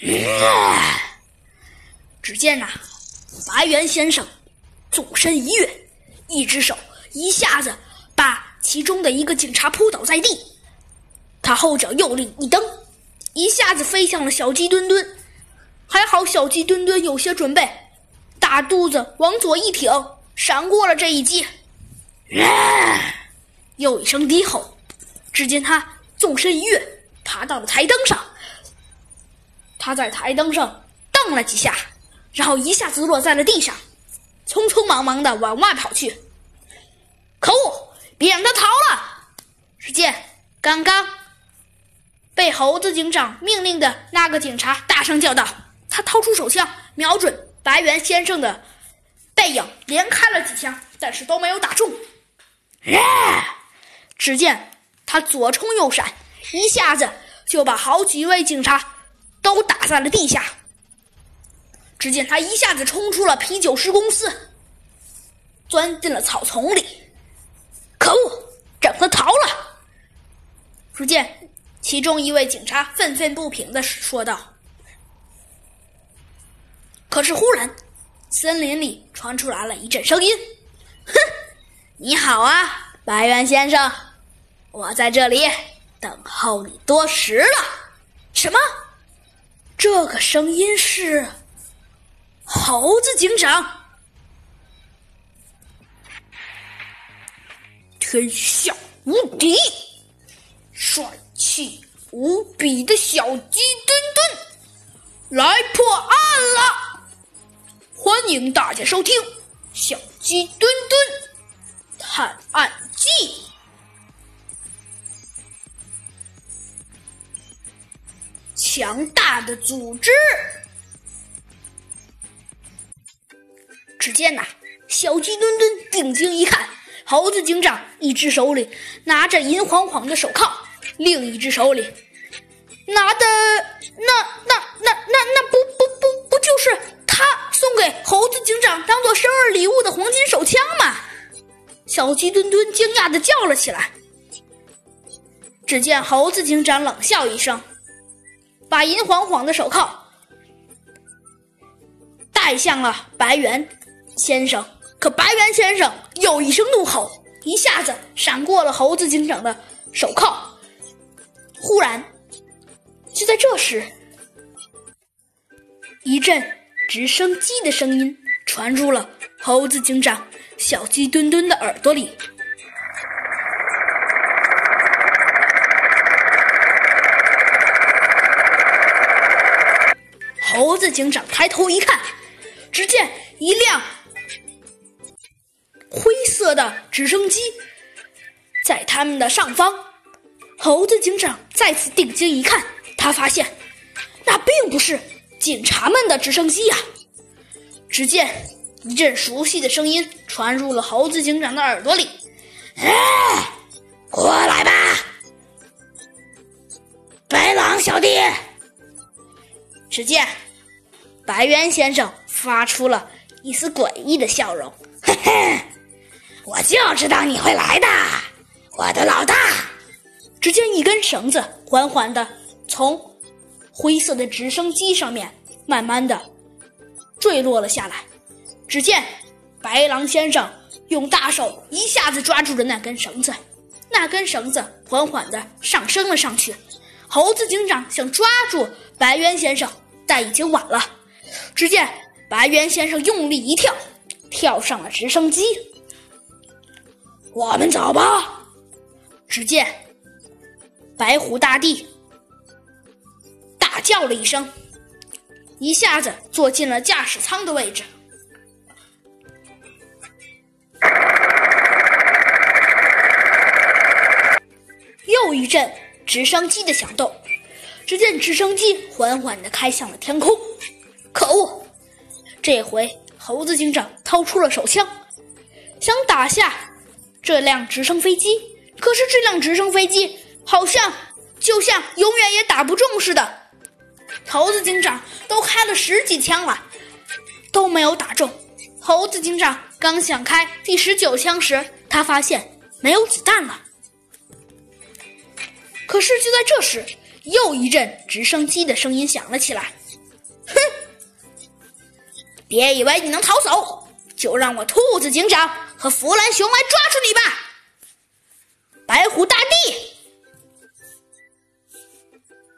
只见呐，白猿先生纵身一跃，一只手一下子把其中的一个警察扑倒在地，他后脚用力一蹬，一下子飞向了小鸡墩墩。还好小鸡墩墩有些准备，大肚子往左一挺，闪过了这一击。又一声低吼，只见他纵身一跃，爬到了台灯上。他在台灯上蹬了几下，然后一下子落在了地上，匆匆忙忙的往外跑去。可恶！别让他逃了！只见刚刚被猴子警长命令的那个警察大声叫道。他掏出手枪，瞄准白猿先生的背影，连开了几枪，但是都没有打中。只见他左冲右闪，一下子就把好几位警察都打在了地下。只见他一下子冲出了啤酒师公司，钻进了草丛里。可恶，整他逃了！只见其中一位警察愤愤不平的说道。可是，忽然，森林里传出来了一阵声音：“哼，你好啊，白猿先生，我在这里等候你多时了。”什么？这个声音是猴子警长？天下无敌、帅气无比的小鸡墩墩来破案了！欢迎大家收听《小鸡墩墩探案记》。强大的组织。只见呐，小鸡墩墩定睛一看，猴子警长一只手里拿着银晃晃的手铐，另一只手里拿的那那那那那不不不不就是他。送给猴子警长当做生日礼物的黄金手枪吗！小鸡墩墩惊讶的叫了起来。只见猴子警长冷笑一声，把银晃晃的手铐戴向了白猿先生。可白猿先生又一声怒吼，一下子闪过了猴子警长的手铐。忽然，就在这时，一阵。直升机的声音传入了猴子警长小鸡墩墩的耳朵里。猴子警长抬头一看，只见一辆灰色的直升机在他们的上方。猴子警长再次定睛一看，他发现那并不是。警察们的直升机呀！只见一阵熟悉的声音传入了猴子警长的耳朵里：“哎，过来吧，白狼小弟！”只见白猿先生发出了一丝诡异的笑容：“ 嘿嘿，我就知道你会来的，我的老大！”只见一根绳子缓缓的从。灰色的直升机上面慢慢的坠落了下来，只见白狼先生用大手一下子抓住了那根绳子，那根绳子缓缓的上升了上去。猴子警长想抓住白猿先生，但已经晚了。只见白猿先生用力一跳，跳上了直升机。我们走吧。只见白虎大帝大。叫了一声，一下子坐进了驾驶舱的位置。又一阵直升机的响动，只见直升机缓缓的开向了天空。可恶！这回猴子警长掏出了手枪，想打下这辆直升飞机。可是这辆直升飞机好像就像永远也打不中似的。猴子警长都开了十几枪了，都没有打中。猴子警长刚想开第十九枪时，他发现没有子弹了。可是就在这时，又一阵直升机的声音响了起来：“别以为你能逃走就让我兔子警长和弗兰熊来抓住你吧！白虎大帝